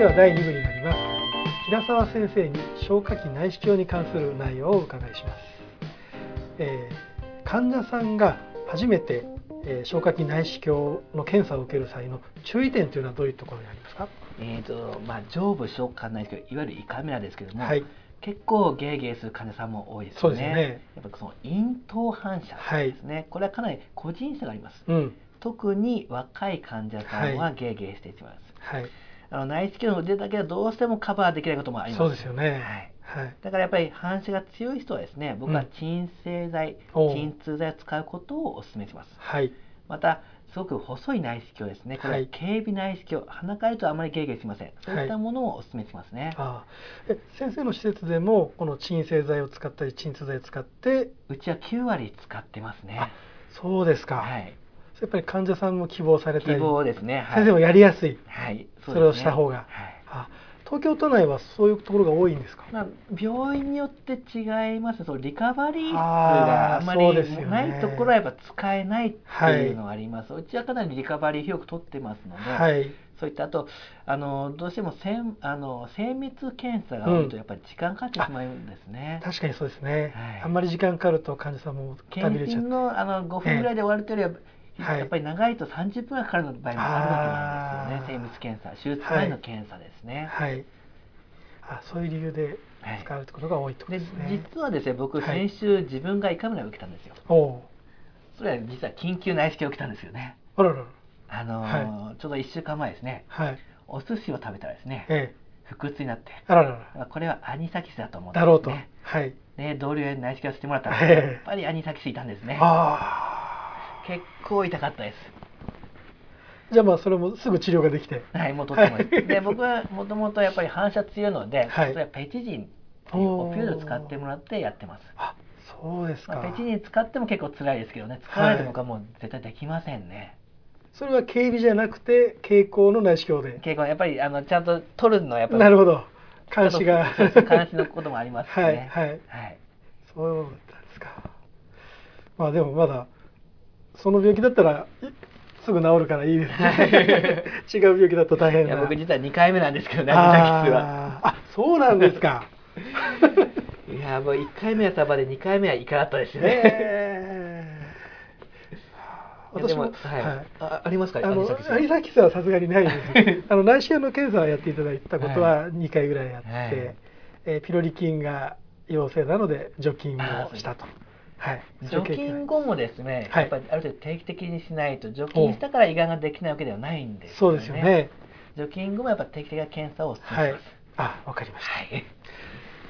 では第2部になります。平沢先生に消化器内視鏡に関する内容をお伺いします、えー患者さんが初めて、えー消化器内視鏡の検査を受ける際の注意点というのはどういうところにありますか？えーとまあ、上部消化内視鏡いわゆる胃カメラですけども、はい。結構ゲーゲーする患者さんも多いですそうよねですよね。やっぱその咽頭反射ですね、これはかなり個人差があります。うん。特に若い患者さんはゲーゲーしてしまいます、はいあの内視鏡の腕だけはどうしてもカバーできないこともあります。そうですよね。はい。はい。だからやっぱり反射が強い人はですね僕はうん鎮静剤、おう。鎮痛剤を使うことをお勧めします。はい。またすごく細い内視鏡ですね。これははい。警備内視鏡。鼻かゆいとあまりゲーゲーしません。そういったものをお勧めしますね、ああ。え先生の施設でもこの鎮静剤を使ったり鎮痛剤を使って。うちは9割使ってますね。あそうですか、はいやっぱり患者さんも希望されたり希望ですね、はい、先生もやりやすい、はい。それをした方が。はい。あ東京都内はそういうところが多いんですか？まあ、病院によって違います。そのリカバリー率あーがあんまりないところはやっぱ使えないっていうのがあります、うちはかなりリカバリー広く取ってますので、はい。そういったあとあのどうしても精あの精密検査が多いとやっぱり時間かかってしまうんですね、確かにそうですね、はい。あんまり時間かかると患者さんもくたび検診れちゃってのあの5分ぐらいで終わるというよりは、はい。やっぱり長いと30分はかかる場合もあるわけなんですよね。精密検査。手術前の検査ですね、はい。あそういう理由ではい。使うってことが多いとでですね、実はですね僕はい。先週自分が胃カメラを受けたんですよ。それは実は緊急内視鏡を受けたんですよね。あららら。あのーちょうど1週間前ですね。はい。お寿司を食べたらですねええ。腹痛になってあららら。これはアニサキスだと思ってだろうと、ねはい。ね同僚に内視鏡してもらったらええ。やっぱりアニサキスいたんですね。あ結構痛かったです。あじゃあまあそれもすぐ治療ができて。はいもうとってもです。はい。で僕はもともとやっぱり反射強いので、はい。それはペチジンっていうオピオイドを使ってもらってやってます。あそうですか、まあ、ペチジン使っても結構辛いですけどね。使わないと僕はもう絶対できませんね、それは警備じゃなくて蛍光の内視鏡で。結構やっぱりあのちゃんと取るのはやっぱりなるほど。監視が。監視のこともありますしね。はいはい。はい。そうだったんですか。まあでもまだその病気だったらいすぐ治るからいいですね。違う病気だと大変いやな僕実は2回目なんですけどねアニサキスは。あーあそうなんですか。いやもう1回目はサバで2回目はイカだったですよね、ええいやでも私もはい。はい。あありますか？あのアニサキス。はさすがにないです。あの内視鏡の検査をやっていただいたことは2回ぐらいやって、はい。えーピロリ菌が陽性なので除菌あをしたとはい。除菌後もですね、はい。やっぱりある程度定期的にしないと除菌したから胃がんができないわけではないんですそうですよね。除菌後もやっぱ定期的な検査をお勧はい。あわかりました、はい、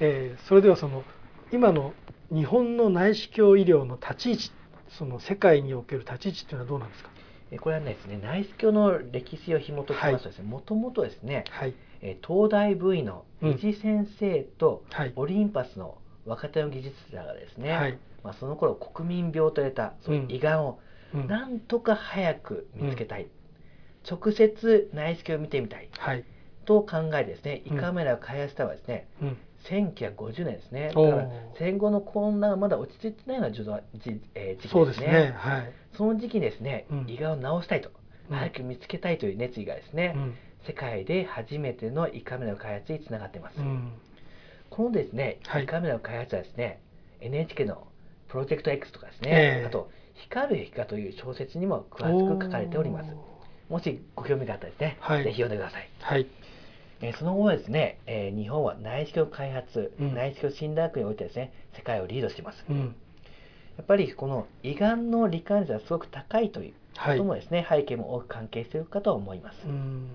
えーそれではその今の日本の内視鏡医療の立ち位置その世界における立ち位置っていうのはどうなんですか？えこれはですね内視鏡の歴史を紐解きますとですねもともとですねはい。えー東大部医のうん理事先生とはい。オリンパスの若手の技術者がですね、はい。まあ、その頃国民病と言われたその胃がんをうん。なんとか早く見つけたい、直接内視鏡を見てみたい。はい。と考えですね胃うん。カメラを開発したのはですね、うん。1950年ですね。だから戦後の混乱がまだ落ち着いてないような時えー時期そうですですね。ねはい。その時期にですね、うん。胃がんを治したいと、うん。早く見つけたいという熱意がですね、うん。世界で初めての胃カメラの開発につながっています、うんこのですね、はい。胃カメラの開発はですね NHK のプロジェクト X とかですね、ええ。あと光る壁画という小説にも詳しく書かれております。もしご興味があったらですね、はい。ぜひ読んでください。はい。えーその後はですね、えー日本は内視鏡開発、うん。内視鏡診断学においてですね世界をリードしています。うん。やっぱりこの胃がんの罹患率がすごく高いというはい。こともですね、背景も多く関係しているかと思います、うん。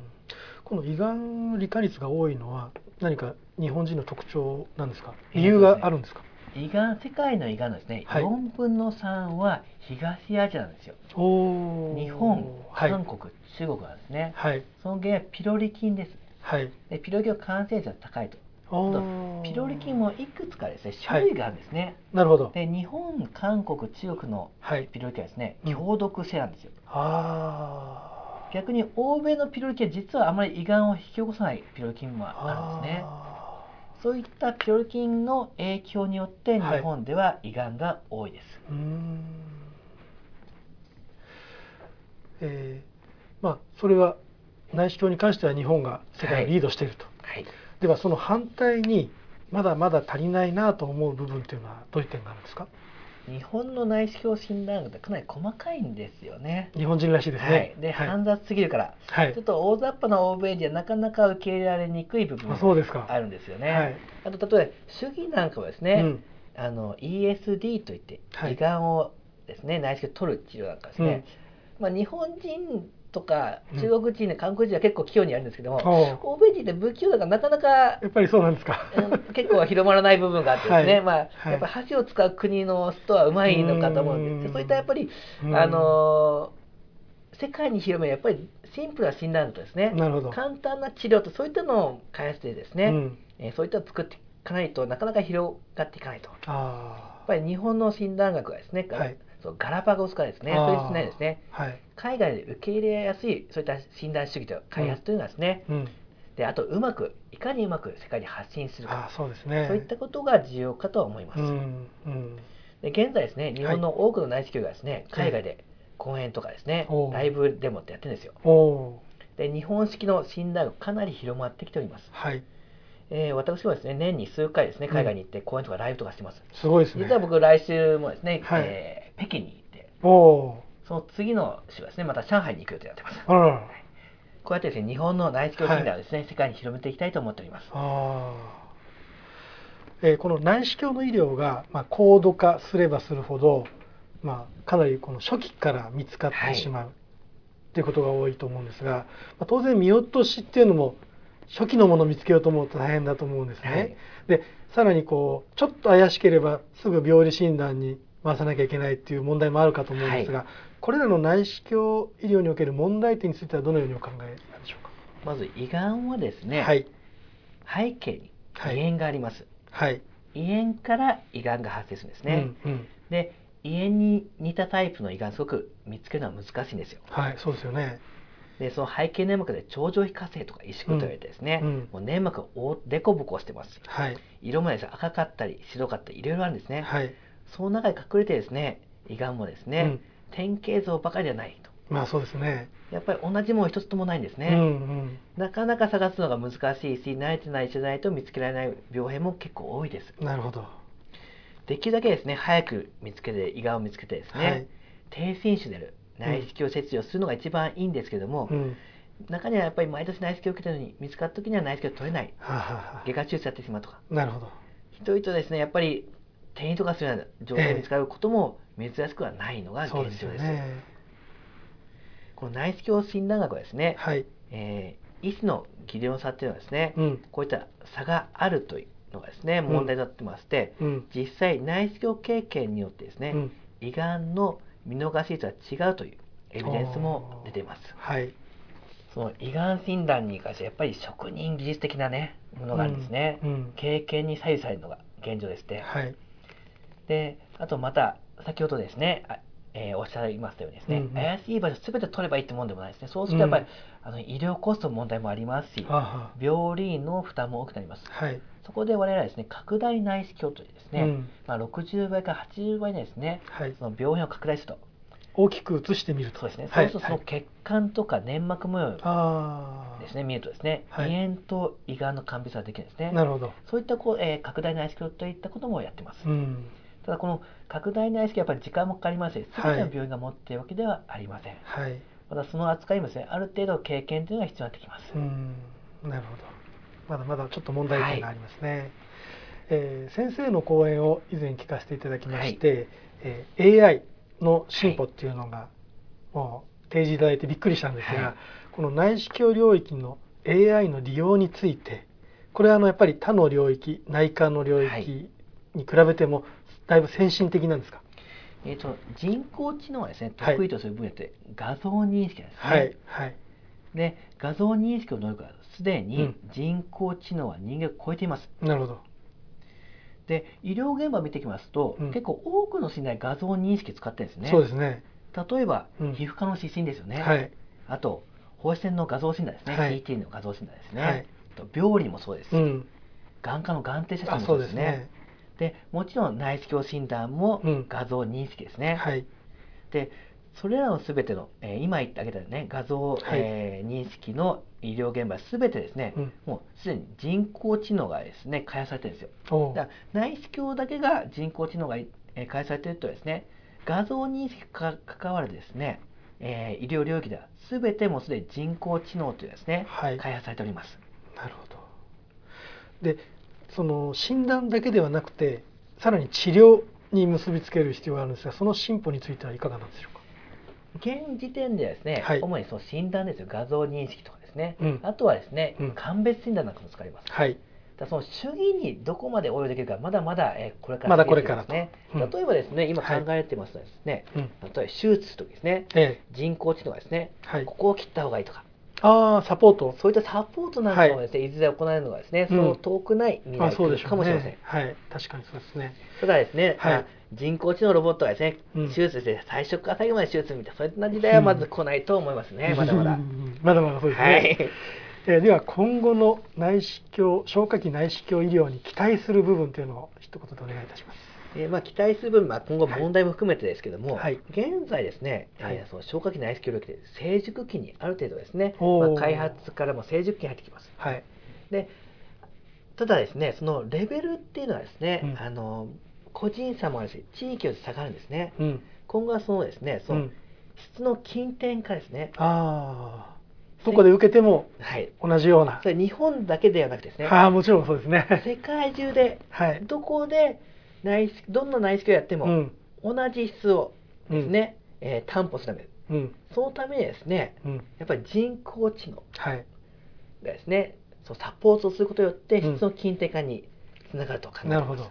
この胃がんの罹患率が多いのは何か日本人の特徴なんですか？理由があるんですか、胃がん世界の胃がんのですね、はい。4分の3は東アジアなんですよ。日本、はい。韓国、中国なんですねはい。その原因はピロリ菌です。はい。でピロリ菌は感染者が高いと。ピロリ菌もいくつかですね種類があるんですね、なるほど。で日本韓国中国のはい。ピロリ菌はですねうん。強毒性なんですよ、あー逆に欧米のピロリ菌は実はあまり胃がんを引き起こさないピロリ菌もあるんですね。あそういったピロリ菌の影響によってはい。日本では胃がんが多いです、ーうーん。えーまあそれは内視鏡に関しては日本が世界をリードしていると、はい、ではその反対にまだまだ足りないなと思う部分というのはどういう点があるんですか？日本の内視鏡診断ってかなり細かいんですよね。日本人らしいですね。はい、で、煩雑すぎるから、はい、ちょっと大雑把な欧米ではなかなか受け入れられにくい部分があるんですよね。はい、あと例えば主義なんかはですね、うん。あの ESD といって胃がんをですね、内視鏡取る治療なんかですね、うん、まあ、日本人とか中国人、韓国人は結構器用にやるんですけども、う。ん、欧米人って不器用だからなかなかやっぱりそうなんですか、結構広まらない部分があってですね、はい、まあ、はい、やっぱ箸を使う国の人はうまいのかと思うんですそういったやっぱりあの世界に広めるやっぱりシンプルな診断とですね簡単な治療とそういったのを開発してですね、うん、えー、そういったのを作っていかないとなかなか広がっていかないと。やっぱり日本の診断学はですね、はい、そうガラパゴス化ですねそういうしないですね、はい、海外で受け入れやすいそういった診断主義と開発というのはですね、うん、であとうまくいかにうまく世界に発信するか。そうですね。そういったことが重要かと思います、うんうん、で現在ですね日本の多くの内視鏡がですね、はい、海外で講演とかですね、ライブデモってやってるんですよ。で日本式の診断がかなり広まってきております、はい。えー、私はですね年に数回ですね海外に行って講演とかライブとかしてます、すごいですね。実は僕来週もですね、はい、えー北京に行ってその次の週はですねまた上海に行く予定になってます、はい、こうやってですね日本の内視鏡診断をですね、はい、世界に広めていきたいと思っております。えー、この内視鏡の医療が、まあ、高度化すればするほど、まあ、かなりこの初期から見つかってしまう、はい、ということが多いと思うんですが、まあ、当然見落としっていうのも初期のものを見つけようと思うと大変だと思うんですね。はい、でさらにこうちょっと怪しければすぐ病理診断に回さなきゃいけないっていう問題もあるかと思うんですが、はい、これらの内視鏡医療における問題点についてはどのようにお考えなんでしょうか？まず胃がんはですね、はい、背景に胃炎があります、はい、胃炎から胃がんが発生するんですね、うんうん、で胃炎に似たタイプの胃がんすごく見つけるのは難しいんですよ。はいそうですよね。でその背景粘膜で頂上皮下性とか萎縮と言われてですね、うん。うん、もう粘膜をでこぼこしてます、はい、色もです赤かったり白かったりいろいろあるんですね、はい、その中に隠れてですね胃がんもですね、うん、典型像ばかりではないと。まあそうですね。やっぱり同じもの一つともないんですね、うんうん、なかなか探すのが難しいし慣れてない人じゃないと見つけられない病変も結構多いです。なるほど。できるだけですね早く見つけて胃がんを見つけてですね、はい、低侵種である内視鏡切除するのが一番いいんですけども、うん、中にはやっぱり毎年内視鏡を受けたのに見つかった時には内視鏡取れない。外科手術やってしまうとか。なるほど。人々ですねやっぱり転移とかするような状態で見つかることも珍しくはないのが現状です。えー、ですね、この内視鏡診断学はですね、はい、えー、医師の技量の差っていうのはですね、うん、こういった差があるというのがですね問題になってまして、うん、実際内視鏡経験によってですね、うん、胃がんの見逃し率は違うというエビデンスも出ています。はい、その胃がん診断に関してやっぱり職人技術的なねものがあるんですね、経験に左右されるのが現状でして、はい、であとまた先ほどですねえー、おっしゃいましたようにですね、うんうん、怪しい場所すべて取ればいいってもんでもないですね。そうするとやっぱり、うん、あの医療コストの問題もありますし病理の負担も多くなります、はい、そこで我々はですね拡大内視鏡というですね、うん、まあ、60倍から80倍でですね、はい、その病変を拡大すると。大きく映してみると。そうですね、はい、そうするとその血管とか粘膜模様ですね、見るとですね、はい、胃炎と胃がんの鑑別ができるんですね。なるほど。そういったこう、えー、拡大内視鏡といったこともやってます、うんただこの拡大内視鏡やっぱり時間もかかりますし全ての病院が持っているわけではありません、はい、またその扱いもですねある程度経験というのが必要になってきます。なるほど。まだまだちょっと問題点がありますね、はい、えー、先生の講演を以前聞かせていただきまして、はい、えー、AI の進歩っていうのがもう提示いただいてびっくりしたんですが、はい、この内視鏡領域の AI の利用についてこれはあのやっぱり他の領域内科の領域に比べてもだいぶ先進的なんですか？えーと、人工知能はですね得意とする分野って画像認識ですね。はい、はい、で画像認識の能力はすでに人工知能は人間を超えています。なるほど。で医療現場を見てきますと、うん、結構多くの診断画像認識使ってるんですね。そうですね。例えば、うん、皮膚科の指針ですよね。はい、あと放射線の画像診断ですね、はい、CT の画像診断ですね。はい、と病理もそうです。し、うん、眼科の眼底写真もそうですね。でもちろん内視鏡診断も画像認識ですね。うんはい、でそれらのすべての、えー、今言ってあげたね画像、はい、えー、認識の医療現場すべてですね、うん、もうすでに人工知能がですね開発されてるんですよ。だから内視鏡だけが人工知能が、えー、開発されてるとですね画像認識か関わるですね、えー、医療領域ではすべてもすでに人工知能というですね、はい、開発されております。なるほど。でその診断だけではなくてさらに治療に結びつける必要があるんですがその進歩についてはいかがなんでしょうか？現時点ではですね、はい、主にその診断ですよ。画像認識とかですね、うん、あとはですね、うん、鑑別診断なんかも使います。はい。だその主義にどこまで応用できるかまだまだえこれからまだこれからですね、うん、例えばですね今考えてますとですね、はい、例えば手術ときですね、ええ、人工知能がですね、はい、ここを切った方がいいとかああサポート。そういったサポートなんかもですね、はい、いずれ行えるのがですね、その遠くない未来かもしれません、ね、はい。確かにそうですね。ただですね、はい、人工知能ロボットがですね、手術して最初から最後まで手術みたいなそういった時代はまず来ないと思いますね、まだまだ。まだまだそうですね、はい。えー、では今後の内視鏡消化器内視鏡医療に期待する部分というのを一言でお願いいたしますえー、まあ、期待する分、まあ、今後問題も含めてですけども、はい、現在ですね、はい、えー、その消化器内視鏡領域で成熟期にある程度ですね、まあ、開発からも成熟期に入ってきます。はい、でただですね、そのレベルっていうのはですね、うん、あの個人差もあるし、地域で差があるんですね。うん、今後はそのですね、その質の近点化ですね。ああ。どこで受けても同じような。それ日本だけではなくてですね。ああ、もちろんそうですね。世界中で、どこで内どんな内視鏡やっても、同じ質をですね、うん、えー、担保する。ため、うん、そのためにですね、うん、やっぱり人工知能がですね、はい、そうサポートすることによって質の近定化につながると考えてます、なるほど。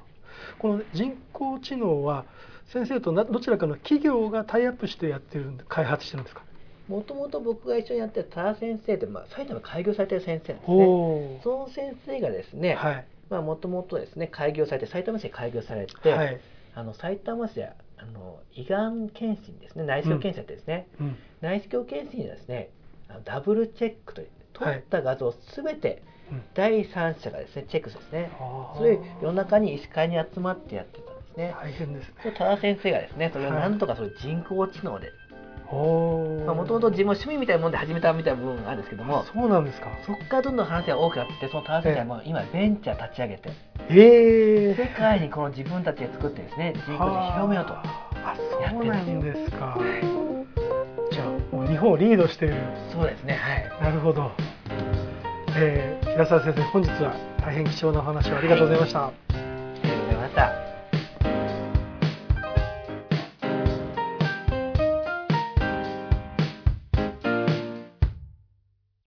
この人工知能は先生とどちらかの企業がタイアップしてやってる開発してるんですか？もともと僕が一緒にやってる多田先生って、まあ、埼玉開業されてる先生なんですね。その先生がですね、はい、まあ、もともとですね、開業されて、埼玉市で開業されて、はい、あの埼玉市であの胃がん検診ですね、内視鏡検査ってですね、うん、内視鏡検診にはですね、ダブルチェックという、撮った画像すべて、第三者がですね、チェックですね。それ夜中に医師会に集まってやってたんですね。大変ですね。多田先生がですね、それをなんとかそれ人工知能でもともと自分趣味みたいなもんで始めたみたいな部分があるんですけども。そうなんですか。そこからどんどん話が多くなってその田中先生は今ベンチャー立ち上げて、え。ー、世界にこの自分たちで作ってですね人工で広めようとあ。そうなんですか。じゃあもう日本をリードしている。そうですねはい。なるほど、えー、平沢先生本日は大変貴重なお話をありがとうございました、はい、ありがとうございました